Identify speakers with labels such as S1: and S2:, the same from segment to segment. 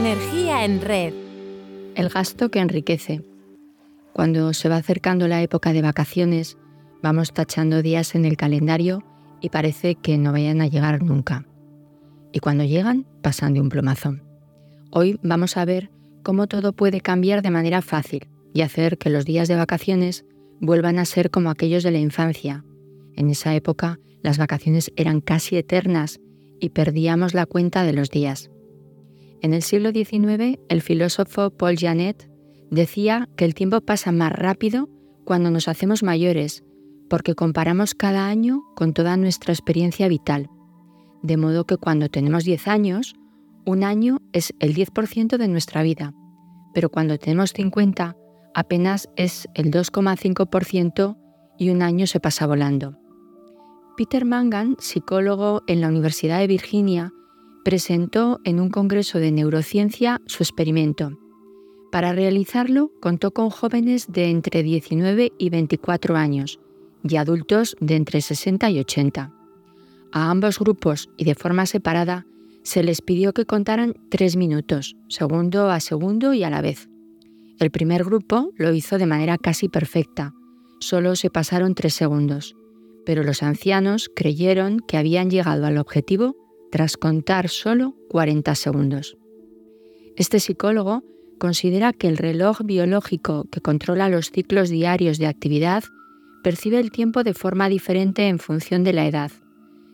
S1: Energía en red.
S2: El gasto que enriquece. Cuando se va acercando la época de vacaciones, vamos tachando días en el calendario y parece que no vayan a llegar nunca. Y cuando llegan, pasan de un plomazo. Hoy vamos a ver cómo todo puede cambiar de manera fácil y hacer que los días de vacaciones vuelvan a ser como aquellos de la infancia. En esa época las vacaciones eran casi eternas y perdíamos la cuenta de los días. En el siglo XIX, el filósofo Paul Janet decía que el tiempo pasa más rápido cuando nos hacemos mayores, porque comparamos cada año con toda nuestra experiencia vital. De modo que cuando tenemos 10 años, un año es el 10% de nuestra vida, pero cuando tenemos 50, apenas es el 2,5% y un año se pasa volando. Peter Mangan, psicólogo en la Universidad de Virginia, presentó en un congreso de neurociencia su experimento. Para realizarlo contó con jóvenes de entre 19 y 24 años y adultos de entre 60 y 80. A ambos grupos y de forma separada se les pidió que contaran tres minutos, segundo a segundo y a la vez. El primer grupo lo hizo de manera casi perfecta, solo se pasaron tres segundos, pero los ancianos creyeron que habían llegado al objetivo tras contar solo 40 segundos. Este psicólogo considera que el reloj biológico que controla los ciclos diarios de actividad percibe el tiempo de forma diferente en función de la edad,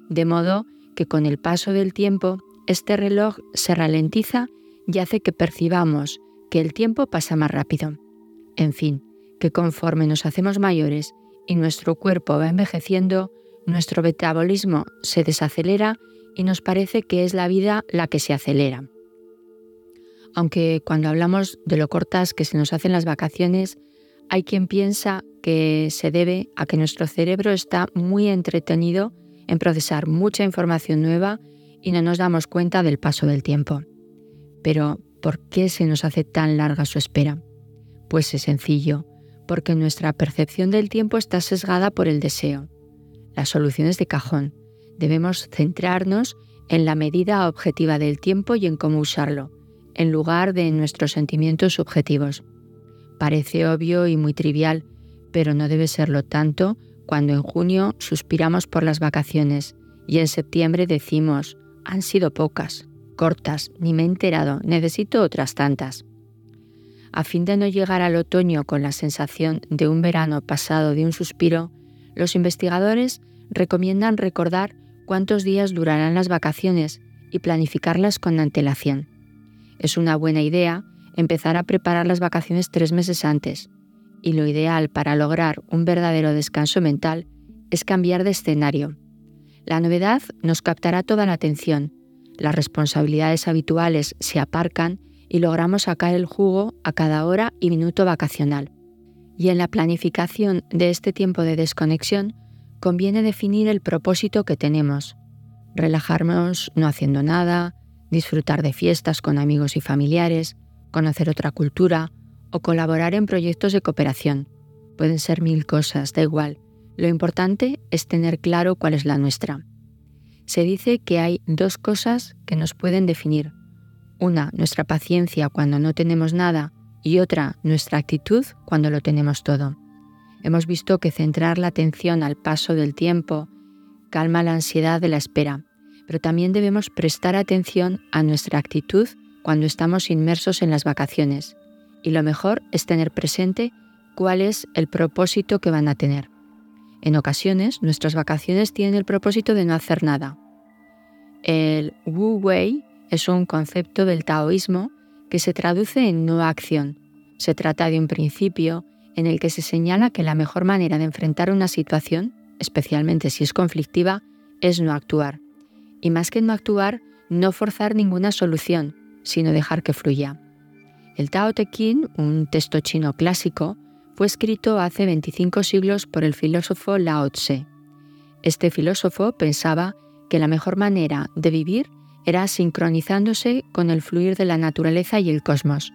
S2: de modo que con el paso del tiempo este reloj se ralentiza y hace que percibamos que el tiempo pasa más rápido. En fin, que conforme nos hacemos mayores y nuestro cuerpo va envejeciendo, nuestro metabolismo se desacelera y nos parece que es la vida la que se acelera. Aunque cuando hablamos de lo cortas que se nos hacen las vacaciones, hay quien piensa que se debe a que nuestro cerebro está muy entretenido en procesar mucha información nueva y no nos damos cuenta del paso del tiempo. Pero, ¿por qué se nos hace tan larga su espera? Pues es sencillo, porque nuestra percepción del tiempo está sesgada por el deseo. La solución es de cajón. Debemos centrarnos en la medida objetiva del tiempo y en cómo usarlo, en lugar de nuestros sentimientos subjetivos. Parece obvio y muy trivial, pero no debe serlo tanto cuando en junio suspiramos por las vacaciones y en septiembre decimos, han sido pocas, cortas, ni me he enterado, necesito otras tantas. A fin de no llegar al otoño con la sensación de un verano pasado de un suspiro, los investigadores recomiendan recordar cuántos días durarán las vacaciones y planificarlas con antelación. Es una buena idea empezar a preparar las vacaciones tres meses antes, y lo ideal para lograr un verdadero descanso mental es cambiar de escenario. La novedad nos captará toda la atención, las responsabilidades habituales se aparcan y logramos sacar el jugo a cada hora y minuto vacacional. Y en la planificación de este tiempo de desconexión conviene definir el propósito que tenemos. Relajarnos no haciendo nada, disfrutar de fiestas con amigos y familiares, conocer otra cultura o colaborar en proyectos de cooperación. Pueden ser mil cosas, da igual. Lo importante es tener claro cuál es la nuestra. Se dice que hay dos cosas que nos pueden definir. Una, nuestra paciencia cuando no tenemos nada y otra, nuestra actitud cuando lo tenemos todo. Hemos visto que centrar la atención al paso del tiempo calma la ansiedad de la espera, pero también debemos prestar atención a nuestra actitud cuando estamos inmersos en las vacaciones, y lo mejor es tener presente cuál es el propósito que van a tener. En ocasiones, nuestras vacaciones tienen el propósito de no hacer nada. El Wu Wei es un concepto del taoísmo que se traduce en no acción. Se trata de un principio en el que se señala que la mejor manera de enfrentar una situación, especialmente si es conflictiva, es no actuar. Y más que no actuar, no forzar ninguna solución, sino dejar que fluya. El Tao Te Ching, un texto chino clásico, fue escrito hace 25 siglos por el filósofo Lao Tse. Este filósofo pensaba que la mejor manera de vivir era sincronizándose con el fluir de la naturaleza y el cosmos,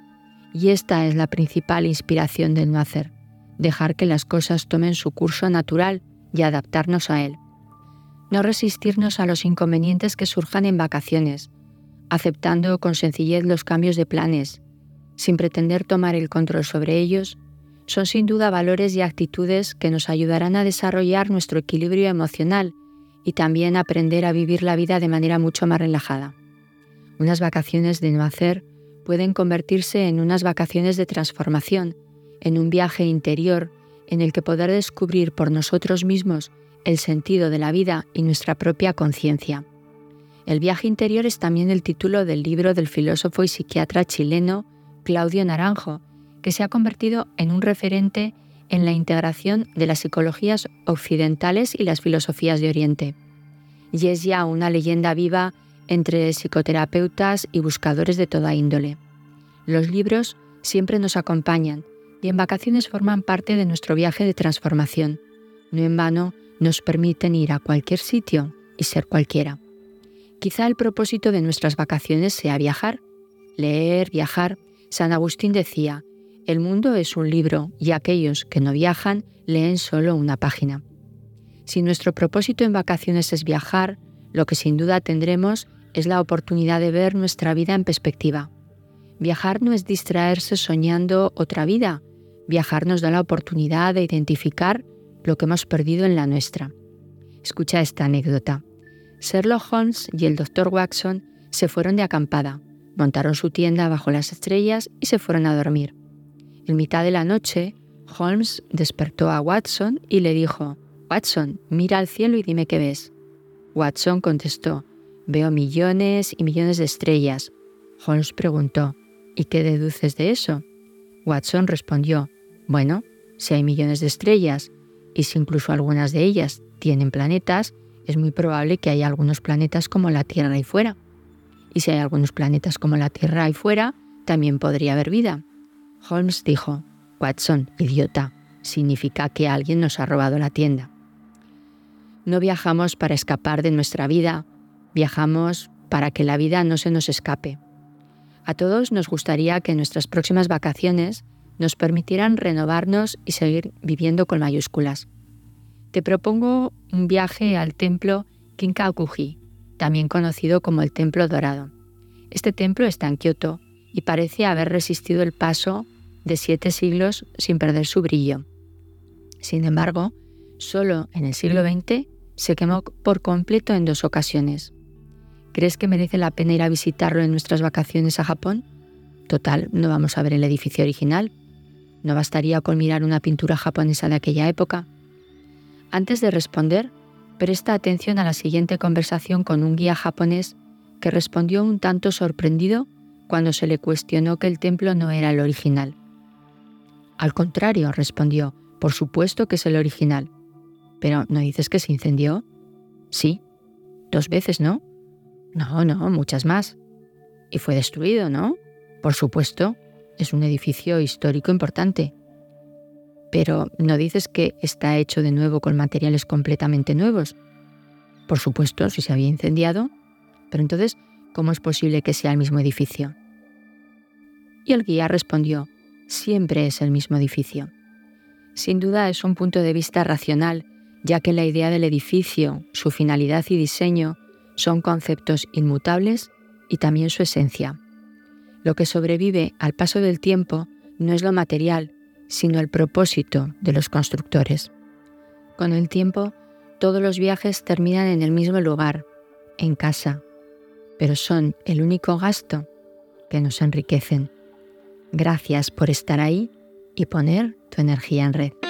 S2: y esta es la principal inspiración del no hacer, dejar que las cosas tomen su curso natural y adaptarnos a él. No resistirnos a los inconvenientes que surjan en vacaciones. aceptando con sencillez los cambios de planes, sin pretender tomar el control sobre ellos, son sin duda valores y actitudes que nos ayudarán a desarrollar nuestro equilibrio emocional y también aprender a vivir la vida de manera mucho más relajada. Unas vacaciones de no hacer pueden convertirse en unas vacaciones de transformación, en un viaje interior en el que poder descubrir por nosotros mismos el sentido de la vida y nuestra propia conciencia. El viaje interior es también el título del libro del filósofo y psiquiatra chileno Claudio Naranjo, que se ha convertido en un referente en la integración de las psicologías occidentales y las filosofías de Oriente. Y es ya una leyenda viva entre psicoterapeutas y buscadores de toda índole. Los libros siempre nos acompañan y en vacaciones forman parte de nuestro viaje de transformación. No en vano nos permiten ir a cualquier sitio y ser cualquiera. Quizá el propósito de nuestras vacaciones sea viajar, leer, viajar. San Agustín decía, el mundo es un libro y aquellos que no viajan leen solo una página. Si nuestro propósito en vacaciones es viajar, lo que sin duda tendremos es la oportunidad de ver nuestra vida en perspectiva. Viajar no es distraerse soñando otra vida, viajar nos da la oportunidad de identificar lo que hemos perdido en la nuestra. Escucha esta anécdota. Sherlock Holmes y el Dr. Watson se fueron de acampada, montaron su tienda bajo las estrellas y se fueron a dormir. En mitad de la noche, Holmes despertó a Watson y le dijo, Watson, mira al cielo y dime qué ves. Watson contestó, veo millones y millones de estrellas. Holmes preguntó, ¿y qué deduces de eso? Watson respondió, bueno, si hay millones de estrellas y si incluso algunas de ellas tienen planetas, es muy probable que haya algunos planetas como la Tierra ahí fuera. Y si hay algunos planetas como la Tierra ahí fuera, también podría haber vida. Holmes dijo, Watson, idiota, significa que alguien nos ha robado la tienda. No viajamos para escapar de nuestra vida, viajamos para que la vida no se nos escape. A todos nos gustaría que nuestras próximas vacaciones nos permitieran renovarnos y seguir viviendo con mayúsculas te propongo un viaje al templo Kinkakuji, también conocido como el Templo Dorado. Este templo está en Kioto y parece haber resistido el paso de siete siglos sin perder su brillo. Sin embargo, solo en el siglo XX se quemó por completo en dos ocasiones. ¿Crees que merece la pena ir a visitarlo en nuestras vacaciones a Japón? Total, no vamos a ver el edificio original. ¿No bastaría con mirar una pintura japonesa de aquella época? Antes de responder, presta atención a la siguiente conversación con un guía japonés que respondió un tanto sorprendido cuando se le cuestionó que el templo no era el original. Al contrario, respondió, por supuesto que es el original. Pero ¿no dices que se incendió? Sí. Dos veces, ¿no? No, no, muchas más. Y fue destruido, ¿no? Por supuesto, es un edificio histórico importante. Pero ¿no dices que está hecho de nuevo con materiales completamente nuevos? Por supuesto, si se había incendiado. Pero entonces, ¿cómo es posible que sea el mismo edificio? Y el guía respondió, siempre es el mismo edificio. Sin duda es un punto de vista racional, ya que la idea del edificio, su finalidad y diseño son conceptos inmutables y también su esencia. Lo que sobrevive al paso del tiempo no es lo material, sino el propósito de los constructores. Con el tiempo, todos los viajes terminan en el mismo lugar, en casa, pero son el único gasto que nos enriquecen. Gracias por estar ahí y poner tu energía en red.